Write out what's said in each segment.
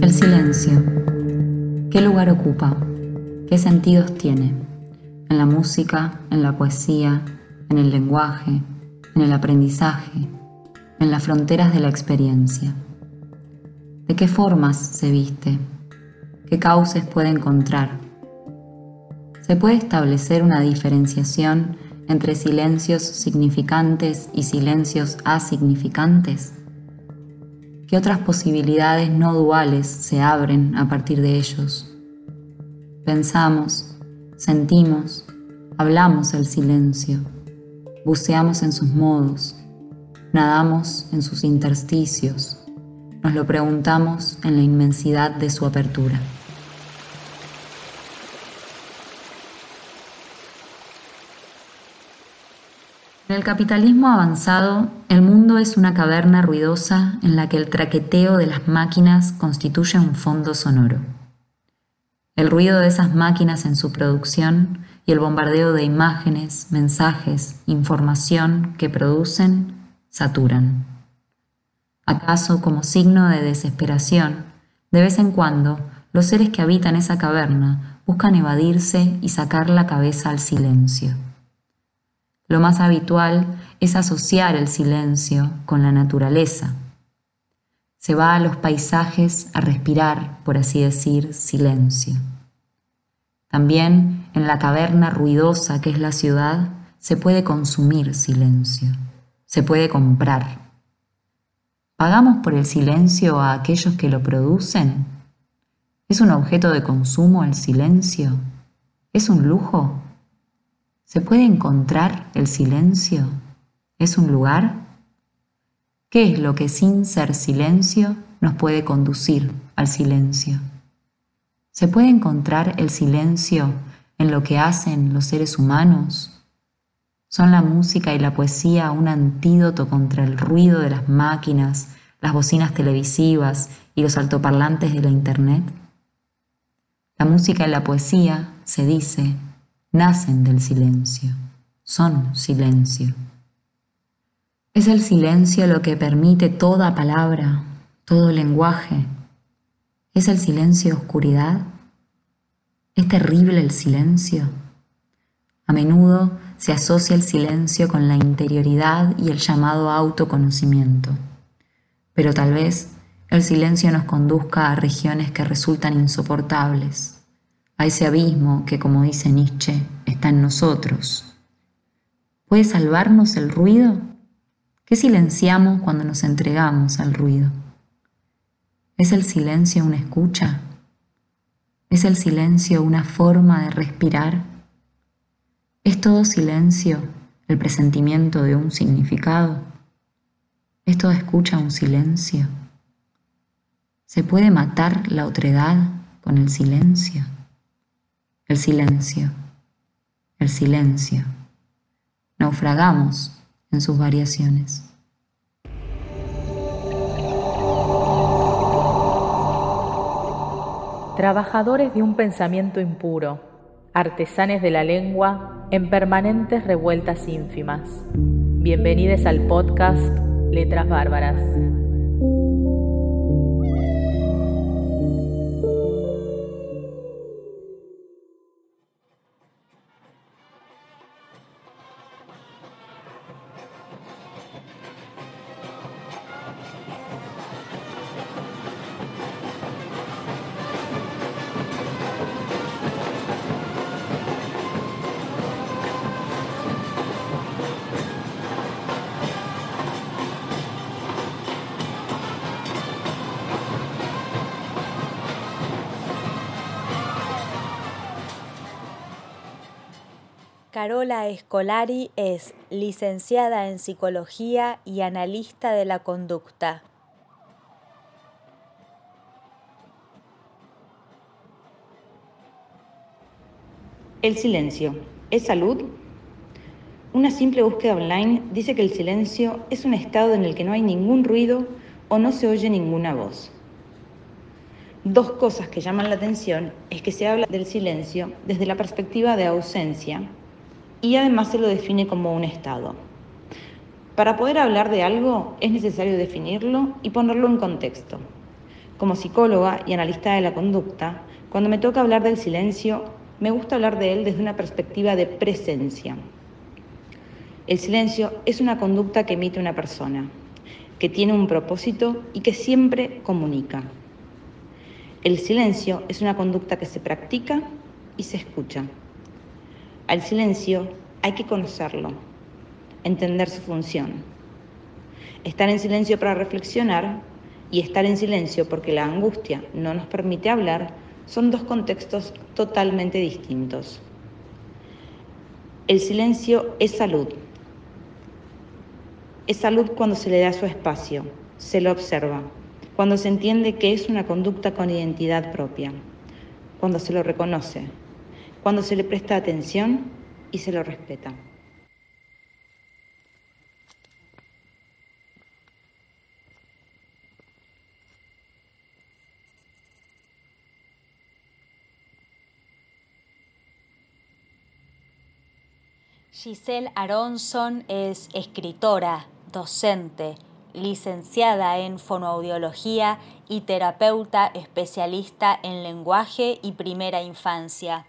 El silencio. ¿Qué lugar ocupa? ¿Qué sentidos tiene? En la música, en la poesía, en el lenguaje, en el aprendizaje, en las fronteras de la experiencia. ¿De qué formas se viste? ¿Qué cauces puede encontrar? ¿Se puede establecer una diferenciación entre silencios significantes y silencios asignificantes? ¿Qué otras posibilidades no duales se abren a partir de ellos? Pensamos, sentimos, hablamos el silencio, buceamos en sus modos, nadamos en sus intersticios, nos lo preguntamos en la inmensidad de su apertura. En el capitalismo avanzado, el mundo es una caverna ruidosa en la que el traqueteo de las máquinas constituye un fondo sonoro. El ruido de esas máquinas en su producción y el bombardeo de imágenes, mensajes, información que producen, saturan. ¿Acaso como signo de desesperación, de vez en cuando, los seres que habitan esa caverna buscan evadirse y sacar la cabeza al silencio? Lo más habitual es asociar el silencio con la naturaleza. Se va a los paisajes a respirar, por así decir, silencio. También en la caverna ruidosa que es la ciudad se puede consumir silencio, se puede comprar. ¿Pagamos por el silencio a aquellos que lo producen? ¿Es un objeto de consumo el silencio? ¿Es un lujo? ¿Se puede encontrar el silencio? ¿Es un lugar? ¿Qué es lo que sin ser silencio nos puede conducir al silencio? ¿Se puede encontrar el silencio en lo que hacen los seres humanos? ¿Son la música y la poesía un antídoto contra el ruido de las máquinas, las bocinas televisivas y los altoparlantes de la Internet? La música y la poesía, se dice, nacen del silencio, son silencio. Es el silencio lo que permite toda palabra, todo lenguaje. ¿Es el silencio oscuridad? ¿Es terrible el silencio? A menudo se asocia el silencio con la interioridad y el llamado autoconocimiento, pero tal vez el silencio nos conduzca a regiones que resultan insoportables a ese abismo que, como dice Nietzsche, está en nosotros. ¿Puede salvarnos el ruido? ¿Qué silenciamos cuando nos entregamos al ruido? ¿Es el silencio una escucha? ¿Es el silencio una forma de respirar? ¿Es todo silencio el presentimiento de un significado? ¿Es toda escucha un silencio? ¿Se puede matar la otredad con el silencio? El silencio, el silencio. Naufragamos en sus variaciones. Trabajadores de un pensamiento impuro, artesanes de la lengua en permanentes revueltas ínfimas. Bienvenidos al podcast Letras Bárbaras. Carola Escolari es licenciada en Psicología y analista de la conducta. El silencio. ¿Es salud? Una simple búsqueda online dice que el silencio es un estado en el que no hay ningún ruido o no se oye ninguna voz. Dos cosas que llaman la atención es que se habla del silencio desde la perspectiva de ausencia y además se lo define como un estado. Para poder hablar de algo es necesario definirlo y ponerlo en contexto. Como psicóloga y analista de la conducta, cuando me toca hablar del silencio, me gusta hablar de él desde una perspectiva de presencia. El silencio es una conducta que emite una persona, que tiene un propósito y que siempre comunica. El silencio es una conducta que se practica y se escucha. Al silencio hay que conocerlo, entender su función. Estar en silencio para reflexionar y estar en silencio porque la angustia no nos permite hablar son dos contextos totalmente distintos. El silencio es salud. Es salud cuando se le da su espacio, se lo observa, cuando se entiende que es una conducta con identidad propia, cuando se lo reconoce, cuando se le presta atención y se lo respeta. Giselle Aronson es escritora, docente, licenciada en fonoaudiología y terapeuta especialista en lenguaje y primera infancia.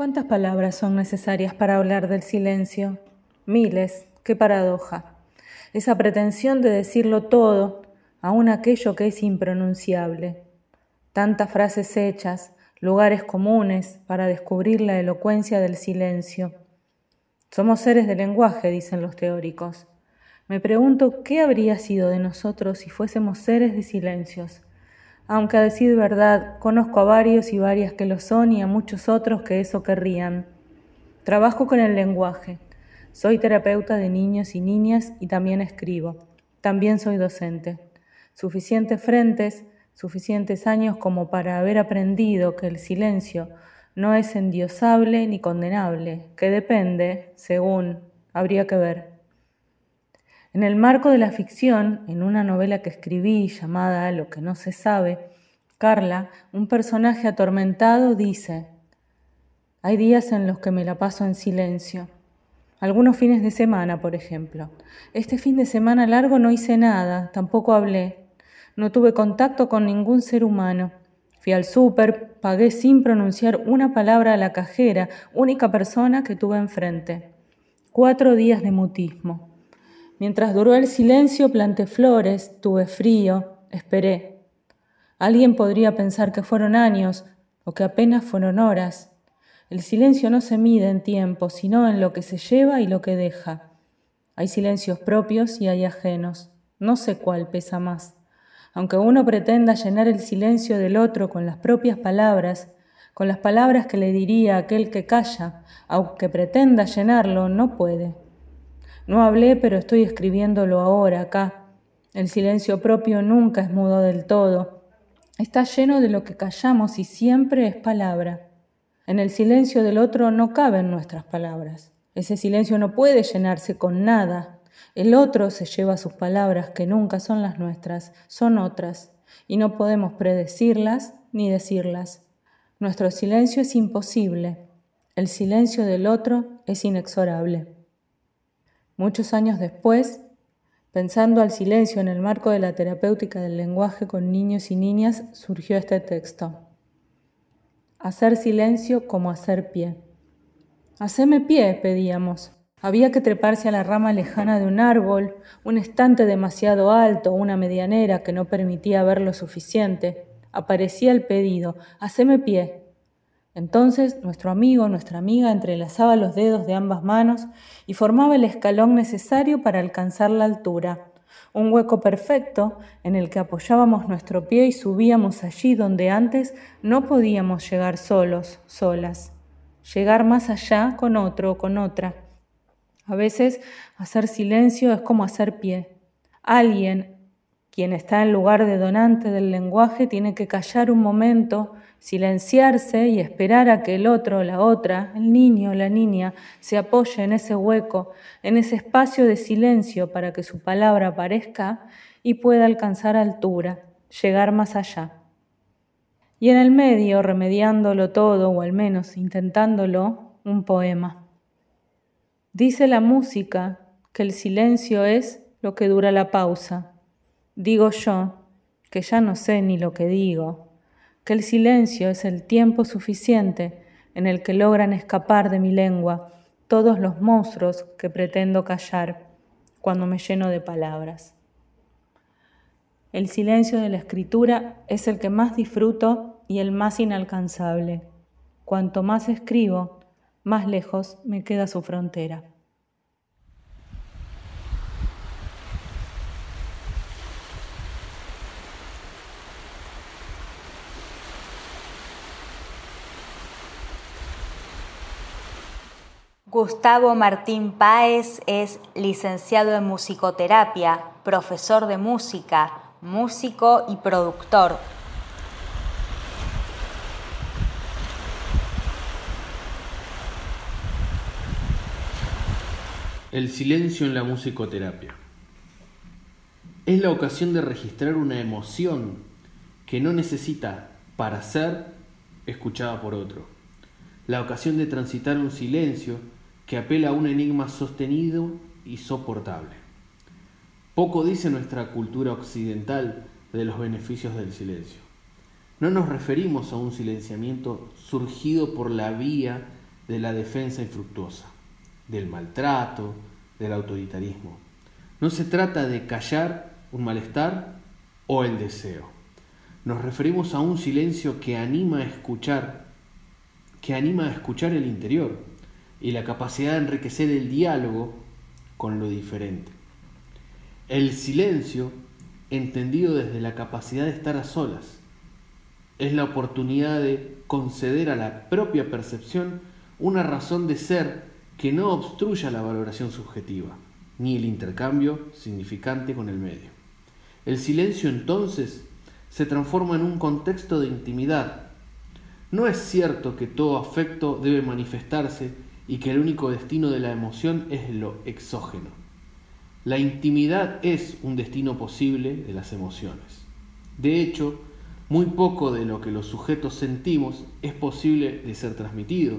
¿Cuántas palabras son necesarias para hablar del silencio? Miles. Qué paradoja. Esa pretensión de decirlo todo, aun aquello que es impronunciable. Tantas frases hechas, lugares comunes para descubrir la elocuencia del silencio. Somos seres de lenguaje, dicen los teóricos. Me pregunto qué habría sido de nosotros si fuésemos seres de silencios aunque a decir verdad, conozco a varios y varias que lo son y a muchos otros que eso querrían. Trabajo con el lenguaje. Soy terapeuta de niños y niñas y también escribo. También soy docente. Suficientes frentes, suficientes años como para haber aprendido que el silencio no es endiosable ni condenable, que depende, según, habría que ver. En el marco de la ficción, en una novela que escribí llamada Lo que no se sabe, Carla, un personaje atormentado, dice, hay días en los que me la paso en silencio. Algunos fines de semana, por ejemplo. Este fin de semana largo no hice nada, tampoco hablé. No tuve contacto con ningún ser humano. Fui al súper, pagué sin pronunciar una palabra a la cajera, única persona que tuve enfrente. Cuatro días de mutismo. Mientras duró el silencio planté flores, tuve frío, esperé. Alguien podría pensar que fueron años o que apenas fueron horas. El silencio no se mide en tiempo, sino en lo que se lleva y lo que deja. Hay silencios propios y hay ajenos. No sé cuál pesa más. Aunque uno pretenda llenar el silencio del otro con las propias palabras, con las palabras que le diría aquel que calla, aunque pretenda llenarlo, no puede. No hablé, pero estoy escribiéndolo ahora, acá. El silencio propio nunca es mudo del todo. Está lleno de lo que callamos y siempre es palabra. En el silencio del otro no caben nuestras palabras. Ese silencio no puede llenarse con nada. El otro se lleva sus palabras que nunca son las nuestras, son otras, y no podemos predecirlas ni decirlas. Nuestro silencio es imposible. El silencio del otro es inexorable. Muchos años después, pensando al silencio en el marco de la terapéutica del lenguaje con niños y niñas, surgió este texto. Hacer silencio como hacer pie. Haceme pie, pedíamos. Había que treparse a la rama lejana de un árbol, un estante demasiado alto, una medianera que no permitía ver lo suficiente. Aparecía el pedido, haceme pie. Entonces nuestro amigo, nuestra amiga entrelazaba los dedos de ambas manos y formaba el escalón necesario para alcanzar la altura, un hueco perfecto en el que apoyábamos nuestro pie y subíamos allí donde antes no podíamos llegar solos, solas, llegar más allá con otro o con otra. A veces hacer silencio es como hacer pie. Alguien, quien está en lugar de donante del lenguaje, tiene que callar un momento, silenciarse y esperar a que el otro, la otra, el niño, la niña, se apoye en ese hueco, en ese espacio de silencio para que su palabra aparezca y pueda alcanzar altura, llegar más allá. Y en el medio, remediándolo todo, o al menos intentándolo, un poema. Dice la música que el silencio es lo que dura la pausa. Digo yo, que ya no sé ni lo que digo, que el silencio es el tiempo suficiente en el que logran escapar de mi lengua todos los monstruos que pretendo callar cuando me lleno de palabras. El silencio de la escritura es el que más disfruto y el más inalcanzable. Cuanto más escribo, más lejos me queda su frontera. Gustavo Martín Páez es licenciado en musicoterapia, profesor de música, músico y productor. El silencio en la musicoterapia. Es la ocasión de registrar una emoción que no necesita, para ser, escuchada por otro. La ocasión de transitar un silencio que apela a un enigma sostenido y soportable. Poco dice nuestra cultura occidental de los beneficios del silencio. No nos referimos a un silenciamiento surgido por la vía de la defensa infructuosa, del maltrato, del autoritarismo. No se trata de callar un malestar o el deseo. Nos referimos a un silencio que anima a escuchar, que anima a escuchar el interior, y la capacidad de enriquecer el diálogo con lo diferente. El silencio, entendido desde la capacidad de estar a solas, es la oportunidad de conceder a la propia percepción una razón de ser que no obstruya la valoración subjetiva, ni el intercambio significante con el medio. El silencio entonces se transforma en un contexto de intimidad. No es cierto que todo afecto debe manifestarse y que el único destino de la emoción es lo exógeno. La intimidad es un destino posible de las emociones. De hecho, muy poco de lo que los sujetos sentimos es posible de ser transmitido.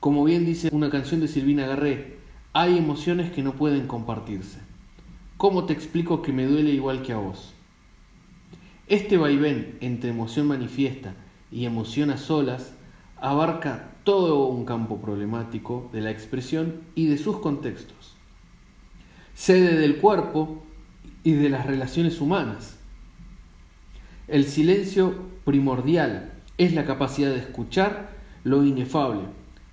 Como bien dice una canción de Silvina Garré, hay emociones que no pueden compartirse. ¿Cómo te explico que me duele igual que a vos? Este vaivén entre emoción manifiesta y emoción a solas abarca todo un campo problemático de la expresión y de sus contextos. Sede del cuerpo y de las relaciones humanas. El silencio primordial es la capacidad de escuchar lo inefable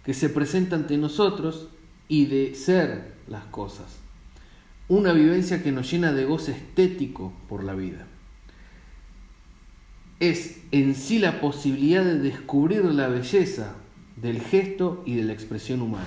que se presenta ante nosotros y de ser las cosas. Una vivencia que nos llena de goce estético por la vida. Es en sí la posibilidad de descubrir la belleza del gesto y de la expresión humana.